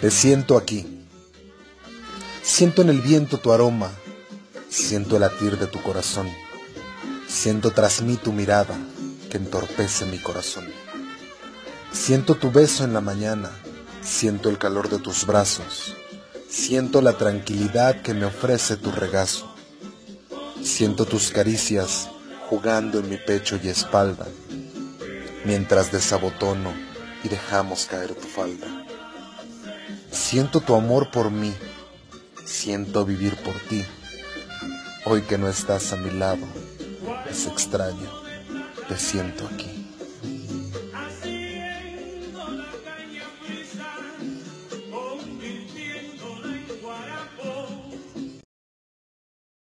Te siento aquí. Siento en el viento tu aroma. Siento el latir de tu corazón. Siento tras mí tu mirada que entorpece mi corazón. Siento tu beso en la mañana. Siento el calor de tus brazos. Siento la tranquilidad que me ofrece tu regazo. Siento tus caricias jugando en mi pecho y espalda, mientras desabotono y dejamos caer tu falda. Siento tu amor por mí, siento vivir por ti. Hoy que no estás a mi lado, es extraño, te siento aquí.